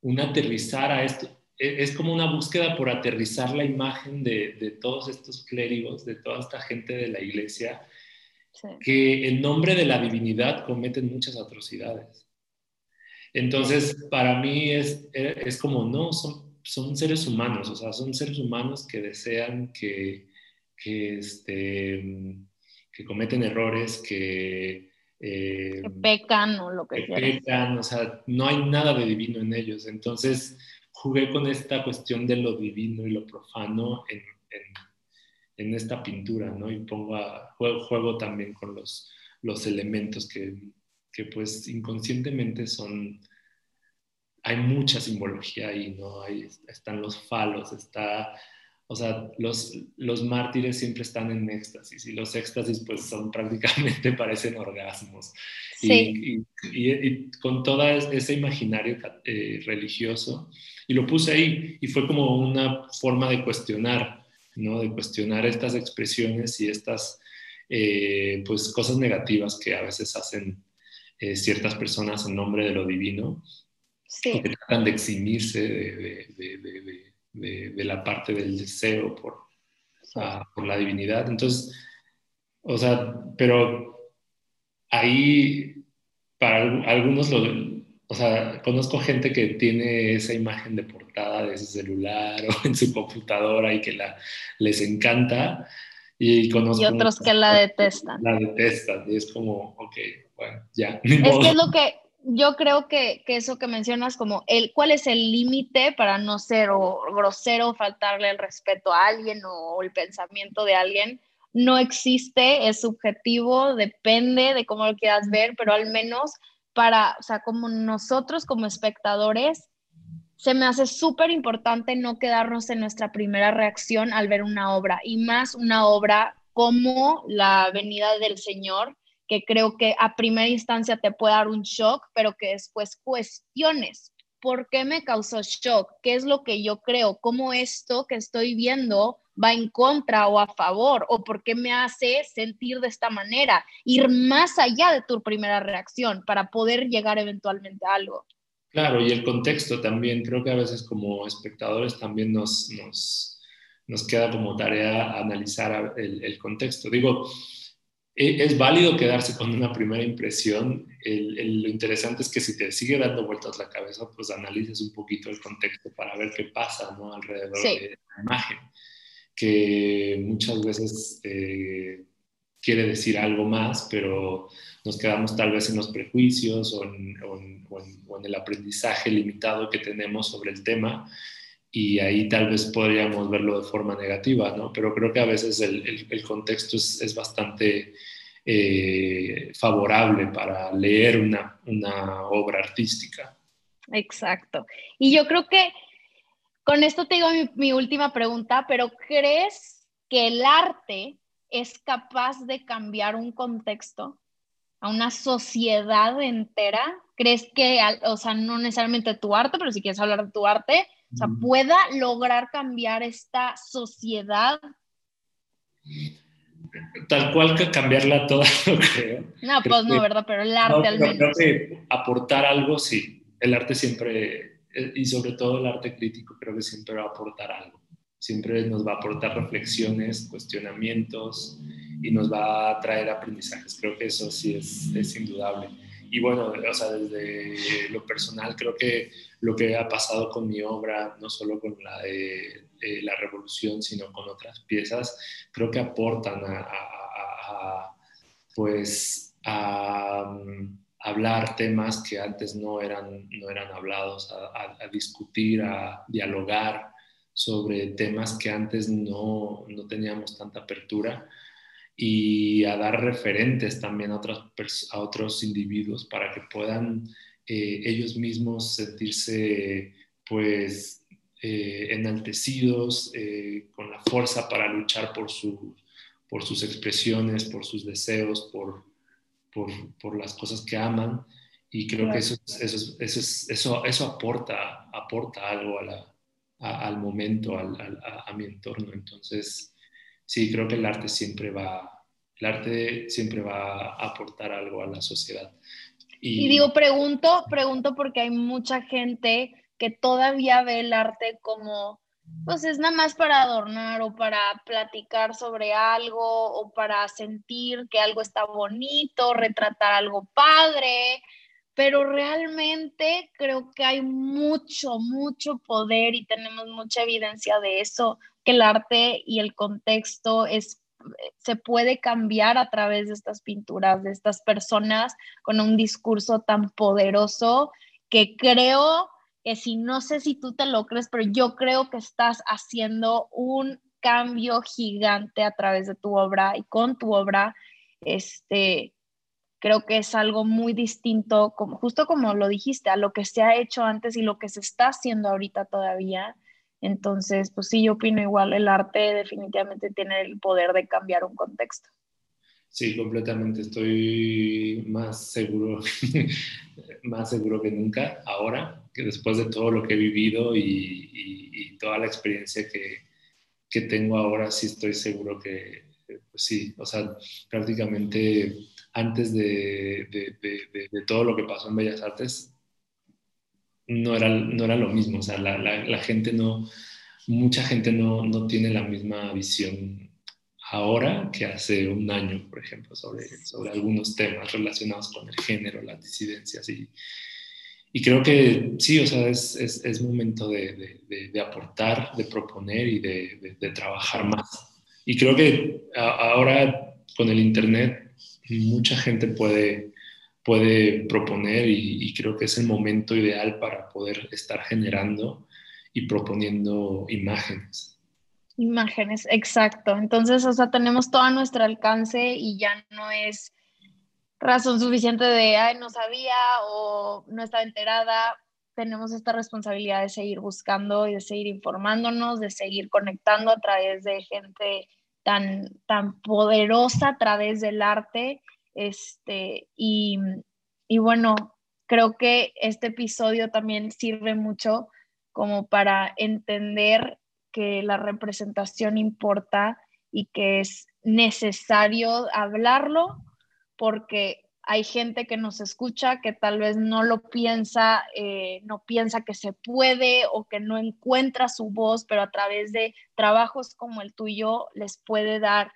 un aterrizar a esto es como una búsqueda por aterrizar la imagen de, todos estos clérigos, de toda esta gente de la iglesia, que en nombre de la divinidad cometen muchas atrocidades. Entonces, para mí es, es como, no, son, son seres humanos, o sea, son seres humanos que desean que, que, este, que cometen errores, que, eh, que pecan o lo que, que pecan, o sea, no hay nada de divino en ellos. Entonces, jugué con esta cuestión de lo divino y lo profano en, en, esta pintura, ¿no? Y pongo juego, también con los, los elementos que, que, pues inconscientemente son, hay mucha simbología ahí, ¿no? Ahí están los falos, está, o sea, los, los mártires siempre están en éxtasis y los éxtasis pues son prácticamente, parecen orgasmos. Sí. Y, y, con todo ese imaginario eh, religioso, y lo puse ahí y fue como una forma de cuestionar, ¿no? De cuestionar estas expresiones y estas, eh, pues, cosas negativas que a veces hacen eh, ciertas personas en nombre de lo divino, sí. que tratan de eximirse de, de, de, la parte del deseo por, ah, por la divinidad. Entonces, o sea, pero ahí para algunos lo, o sea, conozco gente que tiene esa imagen de portada de su celular o en su computadora y que la, les encanta. Y, conozco y otros que la detestan. La detestan y es como, ok, bueno, ya. Es que es lo que yo creo que, que eso que mencionas, como el, cuál es el límite para no ser o grosero, faltarle el respeto a alguien o el pensamiento de alguien, no existe, es subjetivo, depende de cómo lo quieras ver, pero al menos para, o sea, como nosotros como espectadores, se me hace súper importante no quedarnos en nuestra primera reacción al ver una obra, y más una obra como La Venida del Señor, que creo que a primera instancia te puede dar un shock, pero que después cuestiones. ¿Por qué me causó shock? ¿Qué es lo que yo creo? ¿Cómo esto que estoy viendo va en contra o a favor o por qué me hace sentir de esta manera, ir más allá de tu primera reacción para poder llegar eventualmente a algo. Claro, y el contexto también, creo que a veces como espectadores también nos, nos, nos queda como tarea analizar el, el, contexto. Digo, es válido quedarse con una primera impresión, el, lo interesante es que si te sigue dando vueltas la cabeza, pues analices un poquito el contexto para ver qué pasa ¿no? alrededor de la imagen que muchas veces eh, quiere decir algo más, pero nos quedamos tal vez en los prejuicios o en, el aprendizaje limitado que tenemos sobre el tema y ahí tal vez podríamos verlo de forma negativa, ¿no? Pero creo que a veces el, contexto es, bastante eh, favorable para leer una, una obra artística. Exacto. Y yo creo que con esto te digo mi, última pregunta, pero ¿crees que el arte es capaz de cambiar un contexto a una sociedad entera? ¿Crees que, o sea, no necesariamente tu arte, pero si quieres hablar de tu arte, o sea, pueda lograr cambiar esta sociedad? Tal cual que cambiarla toda, no creo. No, pues no, ¿verdad? Pero el arte al menos. Creo que aportar algo, sí. El arte siempre eh, y sobre todo el arte crítico creo que siempre va a aportar algo, siempre nos va a aportar reflexiones, cuestionamientos y nos va a traer aprendizajes. Creo que eso sí es, es indudable. Y bueno, o sea, desde lo personal creo que lo que ha pasado con mi obra, no solo con la de, la revolución, sino con otras piezas, creo que aportan a, a pues a hablar temas que antes no eran, no eran hablados, a, discutir, a dialogar sobre temas que antes no, no, teníamos tanta apertura y a dar referentes también a, otros, a otros individuos para que puedan eh, ellos mismos sentirse pues eh, enaltecidos, eh, con la fuerza para luchar por, su, por sus expresiones, por sus deseos, por, por, por las cosas que aman. Y creo que eso, eso, eso, eso, eso aporta, aporta algo a la, al momento, al, a, a, mi entorno. Entonces, sí, creo que el arte siempre va, el arte siempre va a aportar algo a la sociedad. Y, digo, pregunto, pregunto porque hay mucha gente que todavía ve el arte como, pues es nada más para adornar o para platicar sobre algo o para sentir que algo está bonito, retratar algo padre, pero realmente creo que hay mucho, mucho poder y tenemos mucha evidencia de eso, que el arte y el contexto es se puede cambiar a través de estas pinturas, de estas personas con un discurso tan poderoso que creo que si no sé si tú te lo crees, pero yo creo que estás haciendo un cambio gigante a través de tu obra y con tu obra, este, creo que es algo muy distinto, como, justo como lo dijiste, a lo que se ha hecho antes y lo que se está haciendo ahorita todavía. Entonces, pues sí, yo opino igual, el arte definitivamente tiene el poder de cambiar un contexto. Sí, completamente. Estoy más seguro, más seguro que nunca ahora, que después de todo lo que he vivido y, toda la experiencia que, que, tengo ahora, sí estoy seguro que, pues sí, o sea, prácticamente antes de, de, de, todo lo que pasó en Bellas Artes, no era, no era lo mismo. O sea, la, la, gente no, mucha gente no, no tiene la misma visión ahora que hace un año, por ejemplo, sobre, sobre algunos temas relacionados con el género, las disidencias. Y, y creo que sí, o sea, es, es, momento de, de, aportar, de proponer y de, trabajar más. Y creo que ahora con el Internet mucha gente puede, puede proponer y, creo que es el momento ideal para poder estar generando y proponiendo imágenes. Imágenes, exacto. Entonces, o sea, tenemos todo a nuestro alcance y ya no es razón suficiente de, ay, no sabía o no estaba enterada. Tenemos esta responsabilidad de seguir buscando y de seguir informándonos, de seguir conectando a través de gente tan, tan poderosa a través del arte. Este, y, y bueno, creo que este episodio también sirve mucho como para entender que la representación importa y que es necesario hablarlo porque hay gente que nos escucha que tal vez no lo piensa, eh, no piensa que se puede o que no encuentra su voz, pero a través de trabajos como el tuyo les puede dar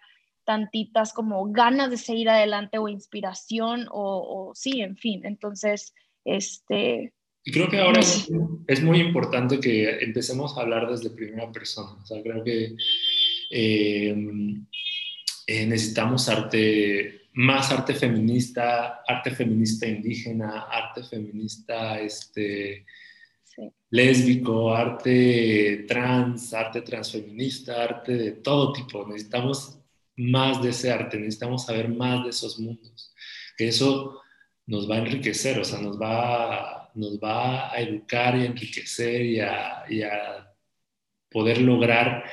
tantitas como ganas de seguir adelante o inspiración o, o sí, en fin. Entonces, este, y creo que ahora es, es, muy importante que empecemos a hablar desde primera persona. O sea, creo que eh, eh, necesitamos arte, más arte feminista, arte feminista indígena, arte feminista este, sí. lésbico, arte trans, arte transfeminista, arte de todo tipo. Necesitamos más de ese arte, necesitamos saber más de esos mundos. Que eso nos va a enriquecer, o sea, nos va nos va a educar y enriquecer y a, y a poder lograr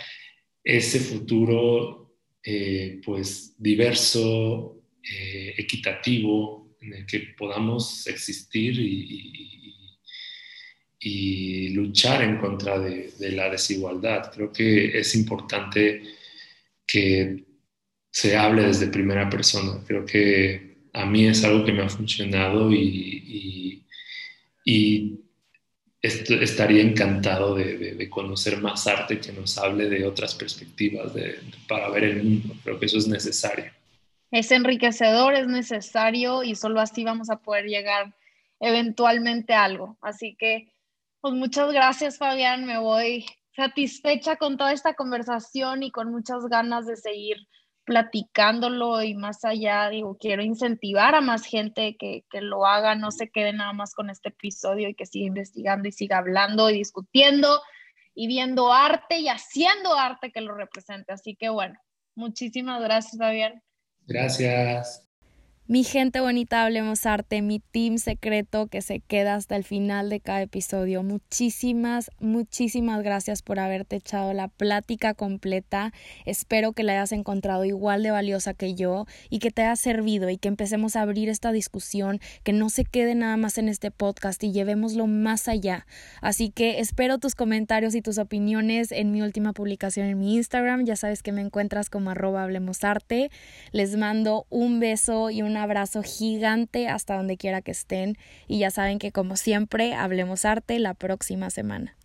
ese futuro eh, pues diverso, eh, equitativo, en el que podamos existir y, y, luchar en contra de, la desigualdad. Creo que es importante que se hable desde primera persona. Creo que a mí es algo que me ha funcionado y, y estaría encantado de, de, de, conocer más arte que nos hable de otras perspectivas de, para ver el mundo. Creo que eso es necesario. Es enriquecedor, es necesario y solo así vamos a poder llegar eventualmente a algo. Así que, pues muchas gracias Fabián, me voy satisfecha con toda esta conversación y con muchas ganas de seguir platicándolo y más allá, digo, quiero incentivar a más gente que, que, lo haga, no se quede nada más con este episodio y que siga investigando y siga hablando y discutiendo y viendo arte y haciendo arte que lo represente. Así que bueno, muchísimas gracias, Fabián. Gracias. Mi gente bonita, hablemos arte, mi team secreto que se queda hasta el final de cada episodio. Muchísimas, muchísimas gracias por haberte echado la plática completa. Espero que la hayas encontrado igual de valiosa que yo y que te haya servido y que empecemos a abrir esta discusión, que no se quede nada más en este podcast y llevémoslo más allá. Así que espero tus comentarios y tus opiniones en mi última publicación en mi Instagram. Ya sabes que me encuentras como arroba hablemos arte. Les mando un beso y un un abrazo gigante hasta donde quiera que estén y ya saben que como siempre hablemos arte la próxima semana.